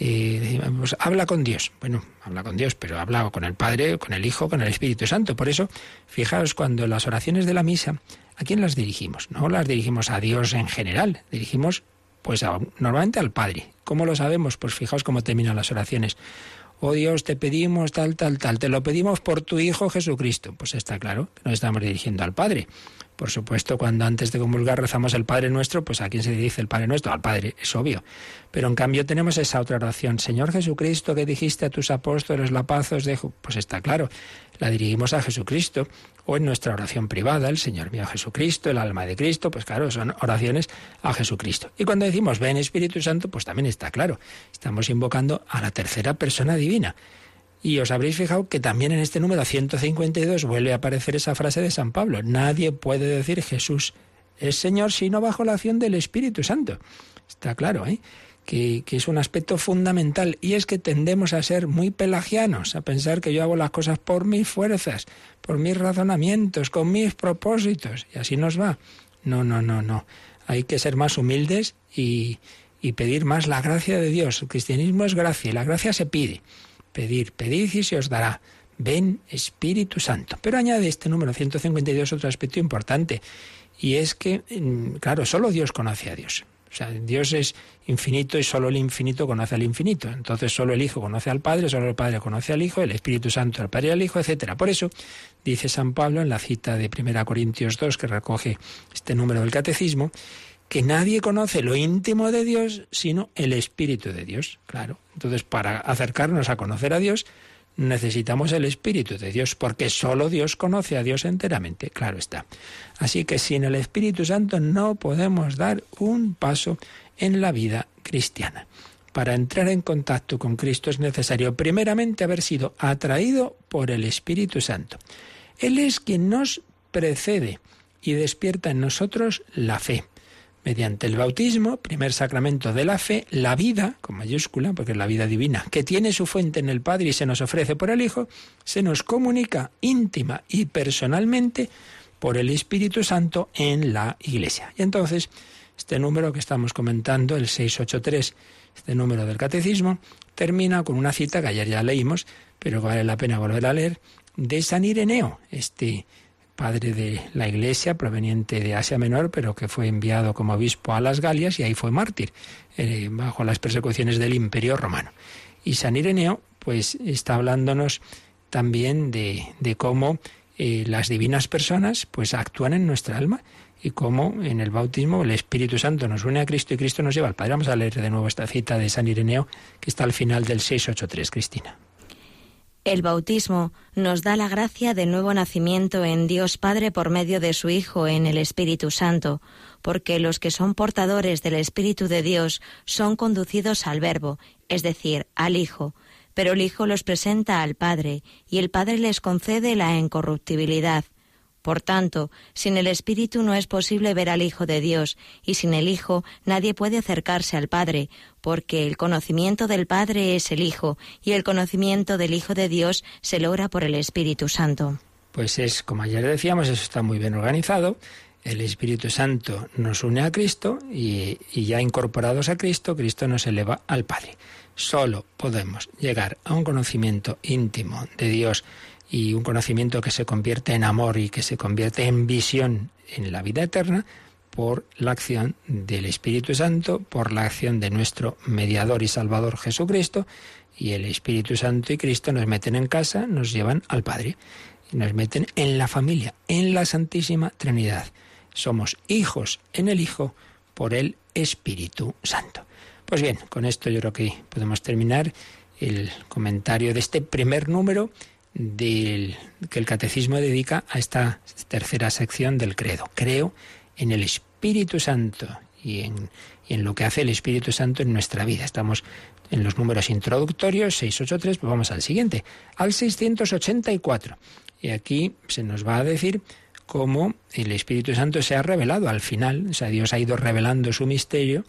Eh, pues, habla con Dios. Bueno, habla con Dios, pero habla con el Padre, con el Hijo, con el Espíritu Santo. Por eso, fijaos, cuando las oraciones de la misa, ¿a quién las dirigimos? No las dirigimos a Dios en general, dirigimos pues normalmente al Padre. ¿Cómo lo sabemos? Pues fijaos cómo terminan las oraciones. Oh Dios, te pedimos tal, tal, tal, te lo pedimos por tu Hijo Jesucristo. Pues está claro que nos estamos dirigiendo al Padre. Por supuesto, cuando antes de comulgar rezamos el Padre Nuestro, pues ¿a quién se dice el Padre Nuestro? Al Padre, es obvio. Pero en cambio tenemos esa otra oración. Señor Jesucristo, que dijiste a tus apóstoles, la paz os dejo. Pues está claro, la dirigimos a Jesucristo. O en nuestra oración privada, el Señor mío Jesucristo, el alma de Cristo, pues claro, son oraciones a Jesucristo. Y cuando decimos ven Espíritu Santo, pues también está claro. Estamos invocando a la tercera persona divina. Y os habréis fijado que también en este número 152 vuelve a aparecer esa frase de San Pablo. Nadie puede decir Jesús es Señor sino bajo la acción del Espíritu Santo. Está claro, ¿eh? Que, que, es un aspecto fundamental y es que tendemos a ser muy pelagianos, a pensar que yo hago las cosas por mis fuerzas, por mis razonamientos, con mis propósitos y así nos va. No, no, no, no. Hay que ser más humildes y, y pedir más la gracia de Dios. El cristianismo es gracia y la gracia se pide pedir, pedid y se os dará. Ven Espíritu Santo. Pero añade este número 152 otro aspecto importante, y es que, claro, solo Dios conoce a Dios. O sea, Dios es infinito y solo el infinito conoce al infinito. Entonces solo el Hijo conoce al Padre, solo el Padre conoce al Hijo, el Espíritu Santo al Padre y al Hijo, etc. Por eso dice San Pablo en la cita de 1 Corintios 2, que recoge este número del Catecismo, que nadie conoce lo íntimo de Dios sino el Espíritu de Dios. Claro. Entonces, para acercarnos a conocer a Dios, necesitamos el Espíritu de Dios, porque solo Dios conoce a Dios enteramente, claro está. Así que sin el Espíritu Santo no podemos dar un paso en la vida cristiana. Para entrar en contacto con Cristo es necesario primeramente haber sido atraído por el Espíritu Santo. Él es quien nos precede y despierta en nosotros la fe mediante el bautismo, primer sacramento de la fe, la vida, con mayúscula, porque es la vida divina, que tiene su fuente en el Padre y se nos ofrece por el Hijo, se nos comunica íntima y personalmente por el Espíritu Santo en la Iglesia. Y entonces, este número que estamos comentando, el 683, este número del Catecismo, termina con una cita que ayer ya leímos, pero vale la pena volver a leer, de San Ireneo, este padre de la Iglesia, proveniente de Asia Menor, pero que fue enviado como obispo a las Galias y ahí fue mártir, eh, bajo las persecuciones del Imperio Romano. Y San Ireneo, pues, está hablándonos también de, cómo eh, las divinas personas, pues, actúan en nuestra alma y cómo en el bautismo el Espíritu Santo nos une a Cristo y Cristo nos lleva al Padre. Vamos a leer de nuevo esta cita de San Ireneo que está al final del 683, Cristina. El bautismo nos da la gracia de nuevo nacimiento en Dios Padre por medio de su Hijo en el Espíritu Santo, porque los que son portadores del Espíritu de Dios son conducidos al Verbo, es decir, al Hijo, pero el Hijo los presenta al Padre, y el Padre les concede la incorruptibilidad. Por tanto, sin el Espíritu no es posible ver al Hijo de Dios, y sin el Hijo nadie puede acercarse al Padre, porque el conocimiento del Padre es el Hijo, y el conocimiento del Hijo de Dios se logra por el Espíritu Santo. Pues es, como ayer decíamos, eso está muy bien organizado. El Espíritu Santo nos une a Cristo y, ya incorporados a Cristo, Cristo nos eleva al Padre. Solo podemos llegar a un conocimiento íntimo de Dios y un conocimiento que se convierte en amor y que se convierte en visión en la vida eterna por la acción del Espíritu Santo, por la acción de nuestro mediador y salvador Jesucristo, y el Espíritu Santo y Cristo nos meten en casa, nos llevan al Padre, y nos meten en la familia, en la Santísima Trinidad. Somos hijos en el Hijo por el Espíritu Santo. Pues bien, con esto yo creo que podemos terminar el comentario de este primer número del, que el catecismo dedica a esta tercera sección del credo. Creo en el Espíritu Santo y en, y en lo que hace el Espíritu Santo en nuestra vida. Estamos en los números introductorios, 683, pues vamos al siguiente, al 684. Y aquí se nos va a decir cómo el Espíritu Santo se ha revelado al final, o sea, Dios ha ido revelando su misterio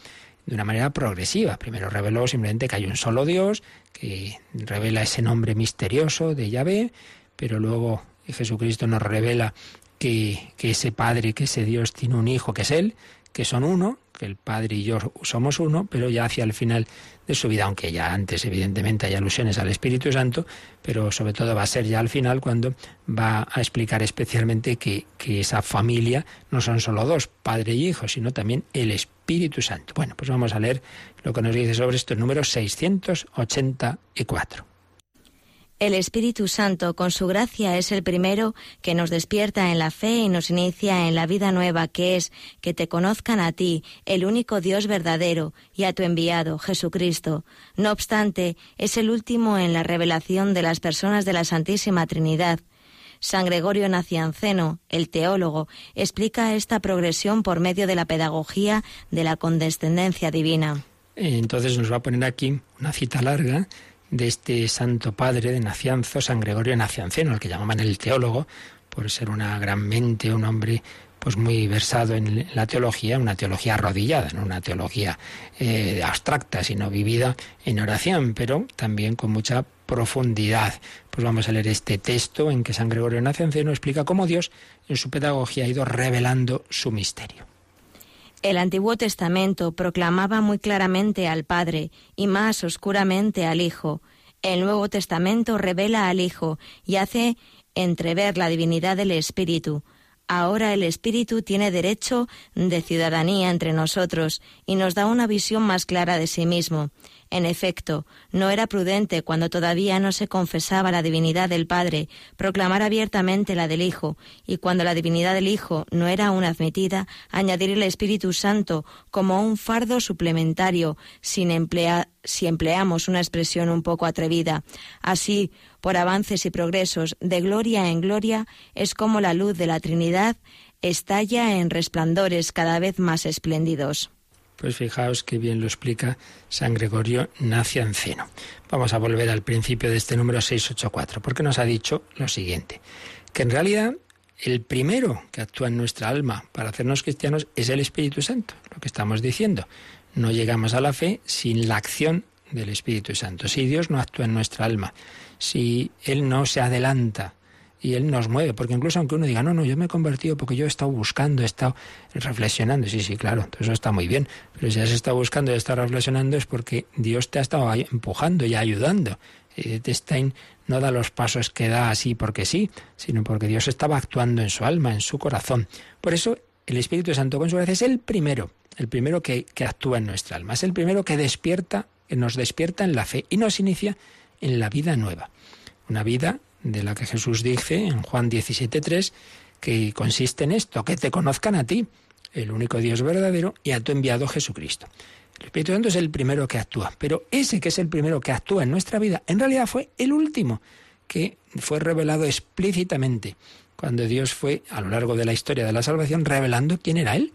de una manera progresiva. Primero reveló simplemente que hay un solo Dios, que revela ese nombre misterioso de Yahvé, pero luego Jesucristo nos revela que, que ese Padre, que ese Dios tiene un Hijo, que es Él, que son uno, que el Padre y yo somos uno, pero ya hacia el final de su vida, aunque ya antes evidentemente hay alusiones al Espíritu Santo, pero sobre todo va a ser ya al final cuando va a explicar especialmente que, que esa familia no son solo dos, Padre y Hijo, sino también el Espíritu Santo. Bueno, pues vamos a leer lo que nos dice sobre esto el número 684. El Espíritu Santo, con su gracia, es el primero que nos despierta en la fe y nos inicia en la vida nueva que es que te conozcan a ti, el único Dios verdadero, y a tu enviado, Jesucristo. No obstante, es el último en la revelación de las personas de la Santísima Trinidad. San Gregorio Nacianceno, el teólogo, explica esta progresión por medio de la pedagogía de la condescendencia divina. Entonces nos va a poner aquí una cita larga de este santo padre de Nacianzo, San Gregorio Nacianceno, al que llamaban el teólogo, por ser una gran mente, un hombre pues muy versado en la teología, una teología arrodillada, no una teología eh, abstracta, sino vivida en oración, pero también con mucha profundidad. Pues vamos a leer este texto en que San Gregorio Nacianceno explica cómo Dios en su pedagogía ha ido revelando su misterio. El Antiguo Testamento proclamaba muy claramente al Padre y más oscuramente al Hijo. El Nuevo Testamento revela al Hijo y hace entrever la divinidad del Espíritu. Ahora el Espíritu tiene derecho de ciudadanía entre nosotros y nos da una visión más clara de sí mismo. En efecto, no era prudente cuando todavía no se confesaba la divinidad del Padre proclamar abiertamente la del Hijo, y cuando la divinidad del Hijo no era aún admitida, añadir el Espíritu Santo como un fardo suplementario, si empleamos una expresión un poco atrevida. Así, por avances y progresos de gloria en gloria, es como la luz de la Trinidad estalla en resplandores cada vez más espléndidos. Pues fijaos que bien lo explica San Gregorio Nacianceno. Vamos a volver al principio de este número 684, porque nos ha dicho lo siguiente, que en realidad el primero que actúa en nuestra alma para hacernos cristianos es el Espíritu Santo, lo que estamos diciendo. No llegamos a la fe sin la acción del Espíritu Santo. Si Dios no actúa en nuestra alma, si Él no se adelanta y Él nos mueve, porque incluso aunque uno diga, no, no, yo me he convertido porque yo he estado buscando, he estado reflexionando, sí, sí, claro, eso está muy bien, pero si has estado buscando y has estado reflexionando es porque Dios te ha estado empujando y ayudando. Stein no da los pasos que da así porque sí, sino porque Dios estaba actuando en su alma, en su corazón. Por eso el Espíritu Santo con su gracia es el primero, el primero que, que actúa en nuestra alma, es el primero que despierta, que nos despierta en la fe y nos inicia en la vida nueva. Una vida de la que Jesús dice en Juan 17.3 que consiste en esto, que te conozcan a ti, el único Dios verdadero, y a tu enviado Jesucristo. El Espíritu Santo es el primero que actúa, pero ese que es el primero que actúa en nuestra vida, en realidad fue el último que fue revelado explícitamente cuando Dios fue, a lo largo de la historia de la salvación, revelando quién era Él.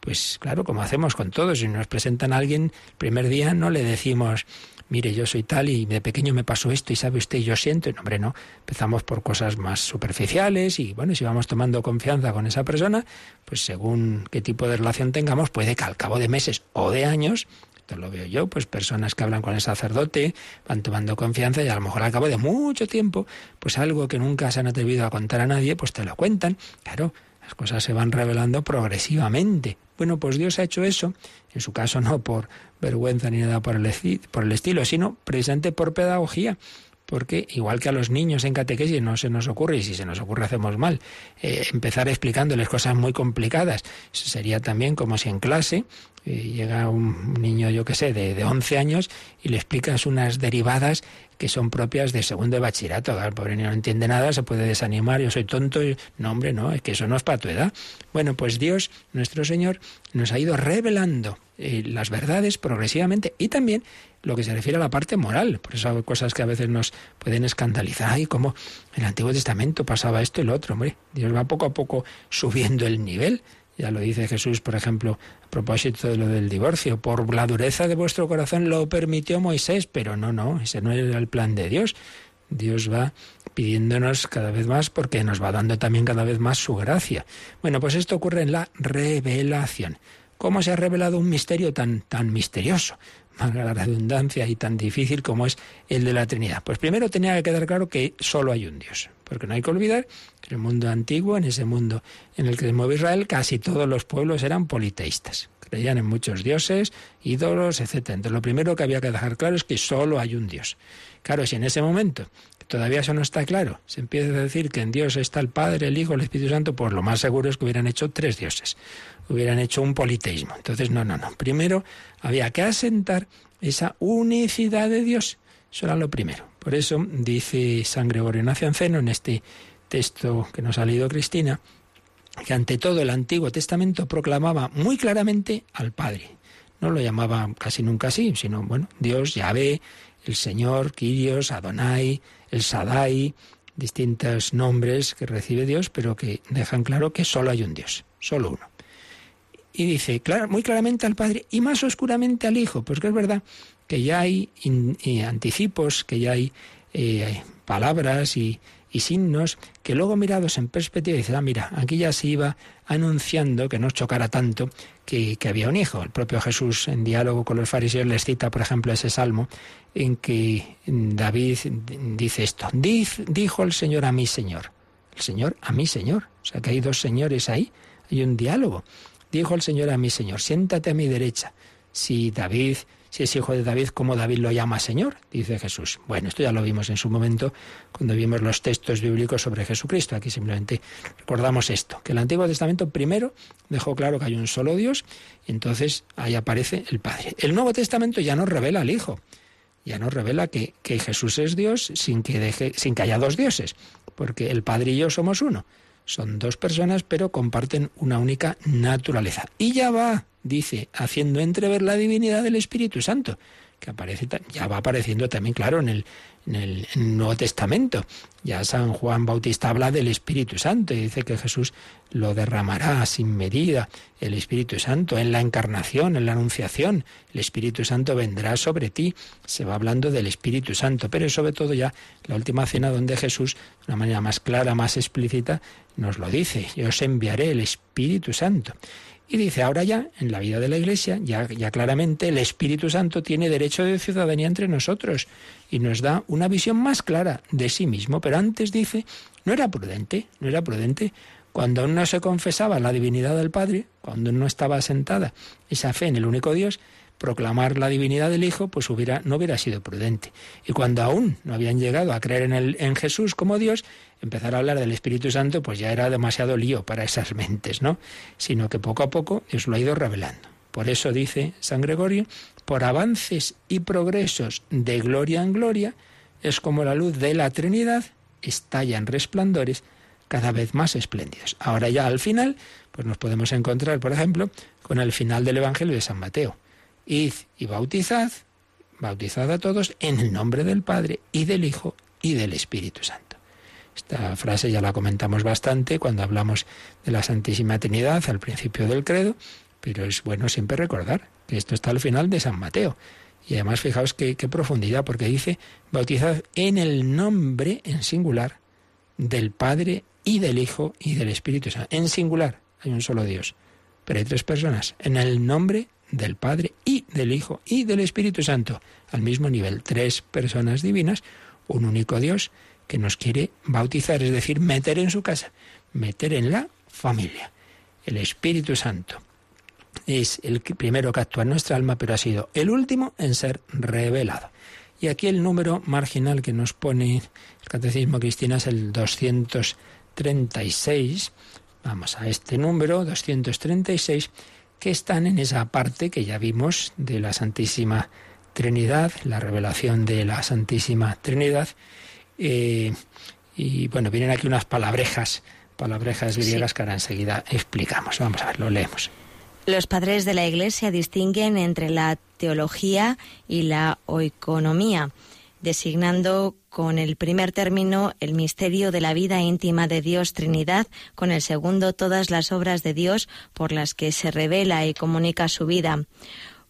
Pues claro, como hacemos con todos, si nos presentan a alguien el primer día, no le decimos, mire, yo soy tal y de pequeño me pasó esto y sabe usted, yo siento. Y no, hombre, no. Empezamos por cosas más superficiales y bueno, si vamos tomando confianza con esa persona, pues según qué tipo de relación tengamos, puede que al cabo de meses o de años esto lo veo yo, pues personas que hablan con el sacerdote, van tomando confianza y a lo mejor al cabo de mucho tiempo, pues algo que nunca se han atrevido a contar a nadie, pues te lo cuentan. Claro, las cosas se van revelando progresivamente. Bueno, pues Dios ha hecho eso, en su caso no por vergüenza ni nada por el, estilo, sino precisamente por pedagogía porque igual que a los niños en catequesis no se nos ocurre, y si se nos ocurre hacemos mal, eh, empezar explicándoles cosas muy complicadas. Sería también como si en clase eh, llega un niño, yo qué sé, de, de 11 años y le explicas unas derivadas que son propias de segundo de bachillerato. El pobre niño no entiende nada, se puede desanimar, yo soy tonto. No, hombre, no, es que eso no es para tu edad. Bueno, pues Dios, nuestro Señor, nos ha ido revelando eh, las verdades progresivamente y también lo que se refiere a la parte moral. Por eso hay cosas que a veces nos pueden escandalizar. y como en el Antiguo Testamento pasaba esto y lo otro. Hombre, Dios va poco a poco subiendo el nivel. Ya lo dice Jesús, por ejemplo, a propósito de lo del divorcio. Por la dureza de vuestro corazón lo permitió Moisés, pero no, no, ese no era el plan de Dios. Dios va pidiéndonos cada vez más porque nos va dando también cada vez más su gracia. Bueno, pues esto ocurre en la revelación. ¿Cómo se ha revelado un misterio tan, tan misterioso? Valga la redundancia y tan difícil como es el de la Trinidad. Pues primero tenía que quedar claro que solo hay un Dios. Porque no hay que olvidar que en el mundo antiguo, en ese mundo en el que se mueve Israel, casi todos los pueblos eran politeístas. Creían en muchos dioses, ídolos, etc. Entonces lo primero que había que dejar claro es que solo hay un Dios. Claro, si en ese momento todavía eso no está claro, se empieza a decir que en Dios está el Padre, el Hijo, el Espíritu Santo, pues lo más seguro es que hubieran hecho tres dioses hubieran hecho un politeísmo. Entonces, no, no, no. Primero había que asentar esa unicidad de Dios. Eso era lo primero. Por eso dice San Gregorio Nacianceno en este texto que nos ha leído Cristina, que ante todo el Antiguo Testamento proclamaba muy claramente al Padre. No lo llamaba casi nunca así, sino, bueno, Dios, Yahvé, el Señor, Kyrios, Adonai, el Sadai, distintos nombres que recibe Dios, pero que dejan claro que solo hay un Dios, solo uno y dice muy claramente al Padre y más oscuramente al Hijo, pues es verdad que ya hay anticipos, que ya hay eh, palabras y, signos que luego mirados en perspectiva dice, ah, mira, aquí ya se iba anunciando que no chocara tanto que, que, había un hijo. El propio Jesús en diálogo con los fariseos les cita, por ejemplo, ese salmo en que David dice esto, dijo el Señor a mi Señor, el Señor a mi Señor, o sea que hay dos señores ahí, hay un diálogo. Dijo el Señor a mi Señor, siéntate a mi derecha. Si David, si es hijo de David, ¿cómo David lo llama Señor? Dice Jesús. Bueno, esto ya lo vimos en su momento cuando vimos los textos bíblicos sobre Jesucristo. Aquí simplemente recordamos esto, que el Antiguo Testamento primero dejó claro que hay un solo Dios y entonces ahí aparece el Padre. El Nuevo Testamento ya nos revela al Hijo. Ya nos revela que, que Jesús es Dios sin que, deje, sin que haya dos dioses, porque el Padre y yo somos uno. Son dos personas, pero comparten una única naturaleza. Y ya va, dice, haciendo entrever la divinidad del Espíritu Santo. Que aparece, ya va apareciendo también, claro, en el, Nuevo Testamento. Ya San Juan Bautista habla del Espíritu Santo y dice que Jesús lo derramará sin medida, el Espíritu Santo, en la encarnación, en la anunciación. El Espíritu Santo vendrá sobre ti. Se va hablando del Espíritu Santo, pero sobre todo ya la última cena donde Jesús, de una manera más clara, más explícita, nos lo dice. Yo os enviaré el Espíritu Santo. Y dice, ahora ya, en la vida de la Iglesia, ya, ya claramente el Espíritu Santo tiene derecho de ciudadanía entre nosotros y nos da una visión más clara de sí mismo. Pero antes dice, no era prudente, no era prudente. Cuando aún no se confesaba la divinidad del Padre, cuando no estaba asentada esa fe en el único Dios, proclamar la divinidad del Hijo, pues hubiera, no hubiera sido prudente. Y cuando aún no habían llegado a creer en, Jesús como Dios, empezar a hablar del Espíritu Santo, pues ya era demasiado lío para esas mentes, ¿no? Sino que poco a poco Dios lo ha ido revelando. Por eso dice San Gregorio, por avances y progresos de gloria en gloria, es como la luz de la Trinidad estalla en resplandores cada vez más espléndidos. Ahora ya al final, pues nos podemos encontrar, por ejemplo, con el final del Evangelio de San Mateo id y bautizad, bautizad a todos en el nombre del Padre y del Hijo y del Espíritu Santo. Esta frase ya la comentamos bastante cuando hablamos de la Santísima Trinidad al principio del credo, pero es bueno siempre recordar que esto está al final de San Mateo. Y además fijaos qué, qué profundidad, porque dice, bautizad en el nombre, en singular, del Padre y del Hijo y del Espíritu Santo. En singular, hay un solo Dios, pero hay tres personas. En el nombre del Padre y del Hijo y del Espíritu Santo, al mismo nivel, tres personas divinas, un único Dios que nos quiere bautizar, es decir, meter en su casa, meter en la familia. El Espíritu Santo es el primero que actúa en nuestra alma, pero ha sido el último en ser revelado. Y aquí el número marginal que nos pone el Catecismo Cristiano es el 236. Vamos a este número, 236 que están en esa parte que ya vimos de la Santísima Trinidad, la revelación de la Santísima Trinidad. Eh, y bueno, vienen aquí unas palabrejas, palabrejas griegas que ahora enseguida explicamos. Vamos a ver, lo leemos. Los padres de la Iglesia distinguen entre la teología y la oeconomía designando con el primer término el misterio de la vida íntima de Dios Trinidad, con el segundo todas las obras de Dios por las que se revela y comunica su vida.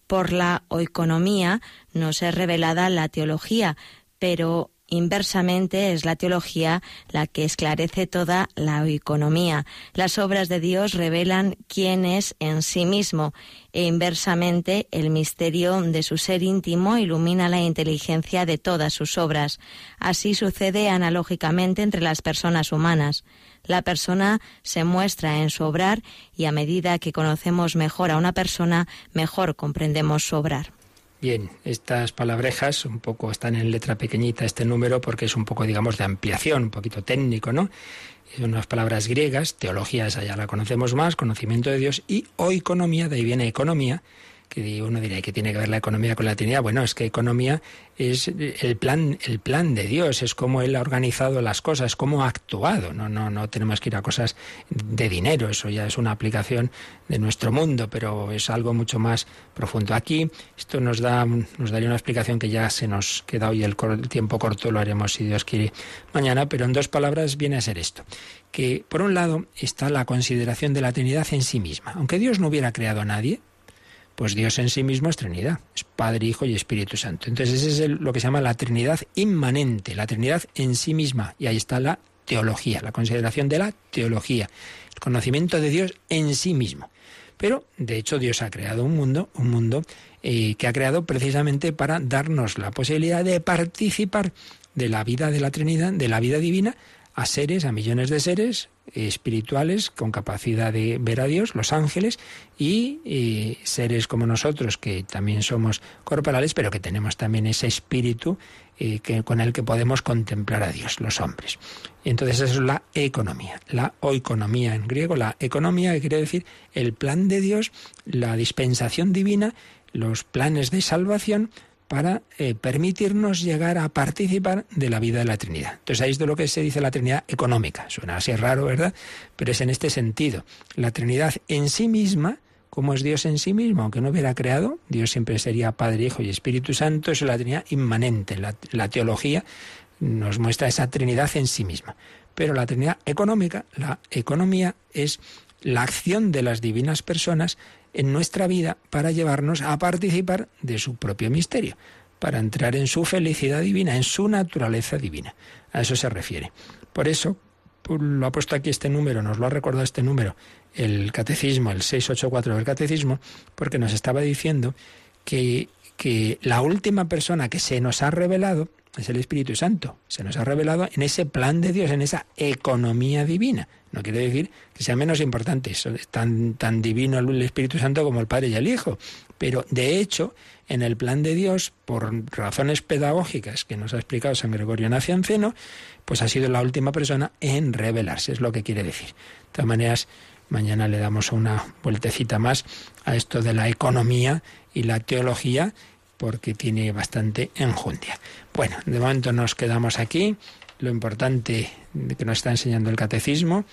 Por la oeconomía nos es revelada la teología, pero Inversamente es la teología la que esclarece toda la economía. Las obras de Dios revelan quién es en sí mismo e inversamente el misterio de su ser íntimo ilumina la inteligencia de todas sus obras. Así sucede analógicamente entre las personas humanas. La persona se muestra en su obrar y a medida que conocemos mejor a una persona, mejor comprendemos su obrar. Bien, estas palabrejas un poco están en letra pequeñita este número porque es un poco, digamos, de ampliación, un poquito técnico, ¿no? Son unas palabras griegas, teología esa ya la conocemos más, conocimiento de Dios, y economía, de ahí viene economía, que uno dirá que tiene que ver la economía con la Trinidad. Bueno, es que economía es el plan, el plan de Dios, es cómo Él ha organizado las cosas, cómo ha actuado. No, no, no tenemos que ir a cosas de dinero, eso ya es una aplicación de nuestro mundo, pero es algo mucho más profundo. Aquí esto nos da, nos daría una explicación que ya se nos queda hoy el, el tiempo corto, lo haremos si Dios quiere mañana, pero en dos palabras viene a ser esto que por un lado está la consideración de la Trinidad en sí misma. Aunque Dios no hubiera creado a nadie, pues Dios en sí mismo es Trinidad, es Padre, Hijo y Espíritu Santo. Entonces ese es lo que se llama la Trinidad inmanente, la Trinidad en sí misma. Y ahí está la teología, la consideración de la teología, el conocimiento de Dios en sí mismo. Pero, de hecho, Dios ha creado un mundo, un mundo eh, que ha creado precisamente para darnos la posibilidad de participar de la vida de la Trinidad, de la vida divina, a seres, a millones de seres espirituales con capacidad de ver a Dios, los ángeles, y, seres como nosotros, que también somos corporales, pero que tenemos también ese espíritu eh, que, con el que podemos contemplar a Dios, los hombres. Entonces eso es la economía, la oeconomía en griego, la economía que quiere decir el plan de Dios, la dispensación divina, los planes de salvación, para eh, permitirnos llegar a participar de la vida de la Trinidad. Entonces ahí es de lo que se dice la Trinidad económica. Suena así raro, ¿verdad? Pero es en este sentido. La Trinidad en sí misma como es Dios en sí mismo, aunque no hubiera creado, Dios siempre sería Padre, Hijo y Espíritu Santo, es la Trinidad inmanente. La teología nos muestra esa Trinidad en sí misma. Pero la Trinidad económica, la economía es la acción de las divinas personas en nuestra vida para llevarnos a participar de su propio misterio, para entrar en su felicidad divina, en su naturaleza divina. A eso se refiere. Por eso, lo ha puesto aquí este número, nos lo ha recordado este número, el catecismo, el 684 del catecismo, porque nos estaba diciendo que, que la última persona que se nos ha revelado es el Espíritu Santo. Se nos ha revelado en ese plan de Dios, en esa economía divina. No quiere decir que sea menos importante, es tan, tan divino el Espíritu Santo como el Padre y el Hijo. Pero de hecho, en el plan de Dios, por razones pedagógicas que nos ha explicado San Gregorio Nacianceno, pues ha sido la última persona en revelarse, es lo que quiere decir. De todas maneras, mañana le damos una vueltecita más a esto de la economía y la teología porque tiene bastante enjundia. Bueno, de momento nos quedamos aquí. Lo importante que nos está enseñando el catecismo,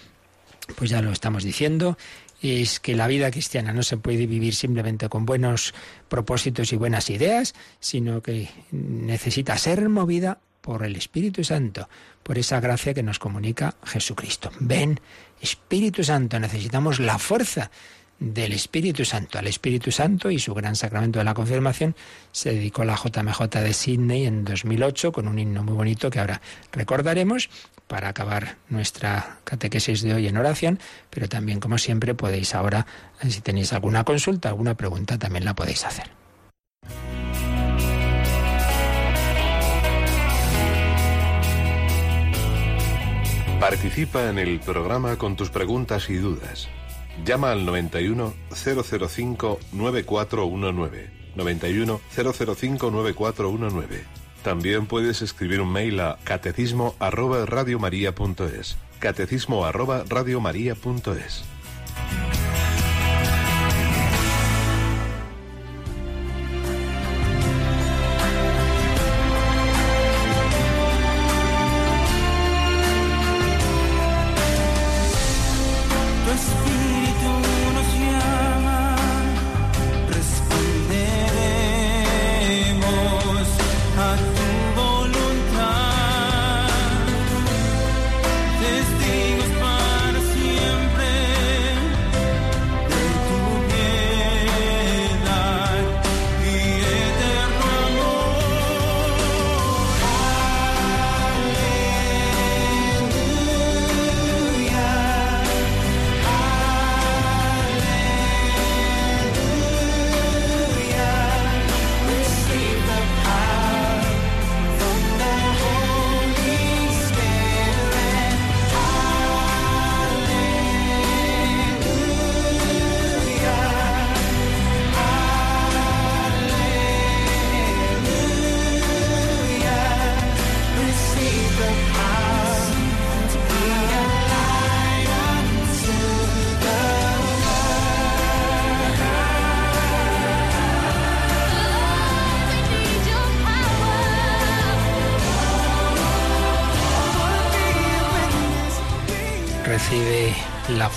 pues ya lo estamos diciendo, es que la vida cristiana no se puede vivir simplemente con buenos propósitos y buenas ideas, sino que necesita ser movida por el Espíritu Santo, por esa gracia que nos comunica Jesucristo. Ven, Espíritu Santo, necesitamos la fuerza del Espíritu Santo. Al Espíritu Santo y su gran sacramento de la confirmación se dedicó la JMJ de Sydney en 2008 con un himno muy bonito que ahora recordaremos para acabar nuestra catequesis de hoy en oración, pero también como siempre podéis ahora, si tenéis alguna consulta, alguna pregunta, también la podéis hacer. Participa en el programa con tus preguntas y dudas. Llama al 91 005 9419. 91 005 9419. También puedes escribir un mail a catecismo arroba radiomaria.es. Catecismo arroba radiomaria.es.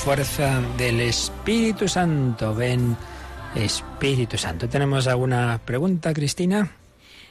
fuerza del Espíritu Santo. Ven, Espíritu Santo. ¿Tenemos alguna pregunta, Cristina?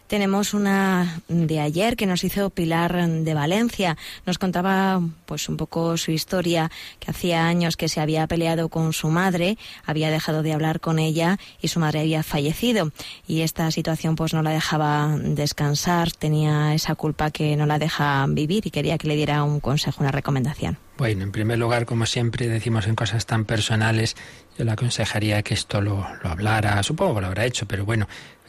Tenemos una de ayer que nos hizo Pilar de Valencia. Nos contaba pues un poco su historia, que hacía años que se había peleado con su madre, había dejado de hablar con ella y su madre había fallecido. Y esta situación pues no la dejaba descansar, tenía esa culpa que no la deja vivir y quería que le diera un consejo, una recomendación. Bueno, en primer lugar, como siempre decimos en cosas tan personales, yo le aconsejaría que esto lo, lo hablara, supongo que lo habrá hecho, pero bueno,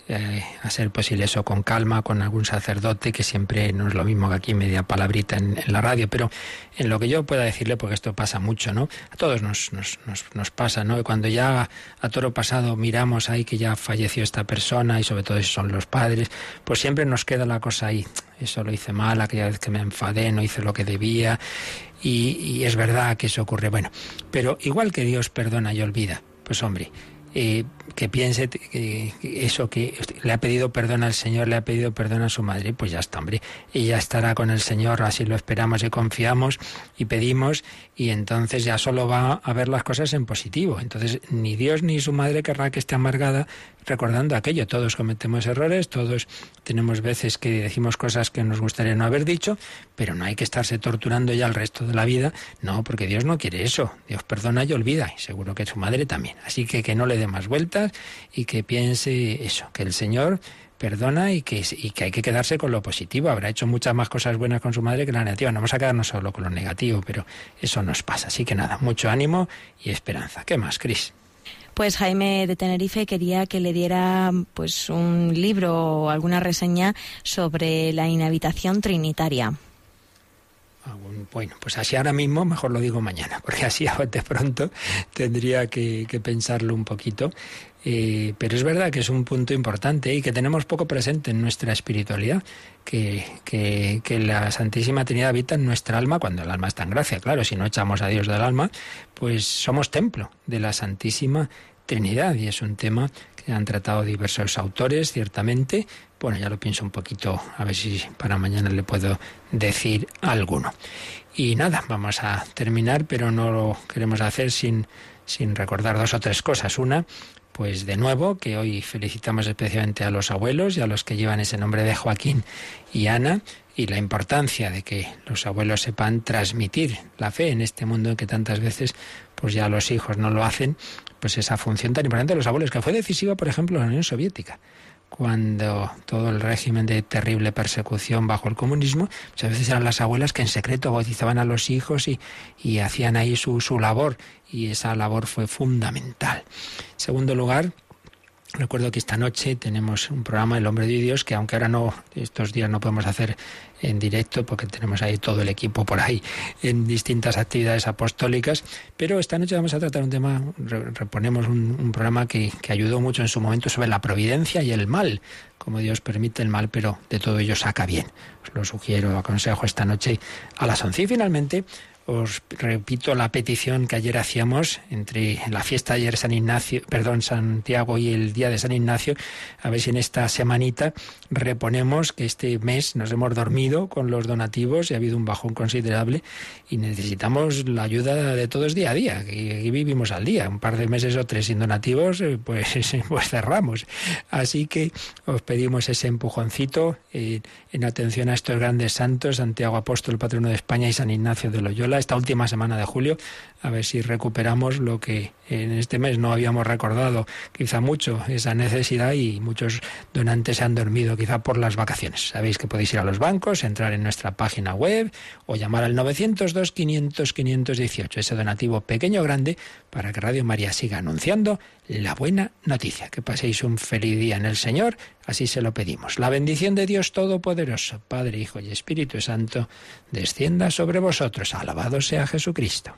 eh, a ser posible eso con calma, con algún sacerdote, que siempre no es lo mismo que aquí media palabrita en, la radio, pero en lo que yo pueda decirle, porque esto pasa mucho, ¿no? A todos nos, nos, nos, pasa, ¿no? Cuando ya a toro pasado miramos ahí que ya falleció esta persona y sobre todo si son los padres, pues siempre nos queda la cosa ahí. Eso lo hice mal, aquella vez que me enfadé, no hice lo que debía. Y, y es verdad que eso ocurre. Bueno, pero igual que Dios perdona y olvida, pues hombre, eh, que piense que eso, que le ha pedido perdón al Señor, le ha pedido perdón a su madre, pues ya está, hombre. Ella estará con el Señor, así lo esperamos y confiamos y pedimos, y entonces ya solo va a ver las cosas en positivo. Entonces, ni Dios ni su madre querrá que esté amargada recordando aquello. Todos cometemos errores, todos tenemos veces que decimos cosas que nos gustaría no haber dicho, pero no hay que estarse torturando ya el resto de la vida. No, porque Dios no quiere eso. Dios perdona y olvida, y seguro que su madre también. Así que que no le dé más y que piense eso, que el Señor perdona y que, y que hay que quedarse con lo positivo. Habrá hecho muchas más cosas buenas con su madre que la negativa. No vamos a quedarnos solo con lo negativo, pero eso nos pasa. Así que nada, mucho ánimo y esperanza. ¿Qué más, Cris? Pues Jaime de Tenerife quería que le diera pues un libro o alguna reseña sobre la inhabitación trinitaria. Ah, bueno, pues así ahora mismo, mejor lo digo mañana, porque así de pronto tendría que, pensarlo un poquito. Eh, pero es verdad que es un punto importante y que tenemos poco presente en nuestra espiritualidad, que, que, que, la Santísima Trinidad habita en nuestra alma cuando el alma está en gracia. Claro, si no echamos a Dios del alma, pues somos templo de la Santísima Trinidad y es un tema que han tratado diversos autores, ciertamente, bueno, ya lo pienso un poquito, a ver si para mañana le puedo decir alguno. Y nada, vamos a terminar, pero no lo queremos hacer sin, sin recordar dos o tres cosas. Una, pues de nuevo, que hoy felicitamos especialmente a los abuelos y a los que llevan ese nombre de Joaquín y Ana, y la importancia de que los abuelos sepan transmitir la fe en este mundo en que tantas veces pues ya los hijos no lo hacen, pues esa función tan importante de los abuelos, que fue decisiva, por ejemplo, en la Unión Soviética cuando todo el régimen de terrible persecución bajo el comunismo, muchas veces eran las abuelas que en secreto bautizaban a los hijos y, y hacían ahí su, su labor, y esa labor fue fundamental. En segundo lugar, Recuerdo que esta noche tenemos un programa El Hombre de Dios que aunque ahora no, estos días no podemos hacer en directo porque tenemos ahí todo el equipo por ahí en distintas actividades apostólicas, pero esta noche vamos a tratar un tema, reponemos un, programa que, que, ayudó mucho en su momento sobre la providencia y el mal, como Dios permite el mal, pero de todo ello saca bien. Os lo sugiero, aconsejo esta noche a las 11 y finalmente os repito la petición que ayer hacíamos entre la fiesta de ayer San Ignacio, perdón, Santiago y el día de San Ignacio, a ver si en esta semanita reponemos que este mes nos hemos dormido con los donativos y ha habido un bajón considerable y necesitamos la ayuda de todos día a día, que vivimos al día, un par de meses o tres sin donativos, eh, pues, pues cerramos. Así que os pedimos ese empujoncito eh, en atención a estos grandes santos, Santiago Apóstol, patrono de España y San Ignacio de Loyola esta última semana de julio, a ver si recuperamos lo que en este mes no habíamos recordado quizá mucho, esa necesidad y muchos donantes se han dormido quizá por las vacaciones. Sabéis que podéis ir a los bancos, entrar en nuestra página web o llamar al 902 500 518, ese donativo pequeño o grande para que Radio María siga anunciando la buena noticia. Que paséis un feliz día en el Señor, así se lo pedimos. La bendición de Dios Todopoderoso, Padre, Hijo y Espíritu Santo, descienda sobre vosotros. Alabado sea Jesucristo.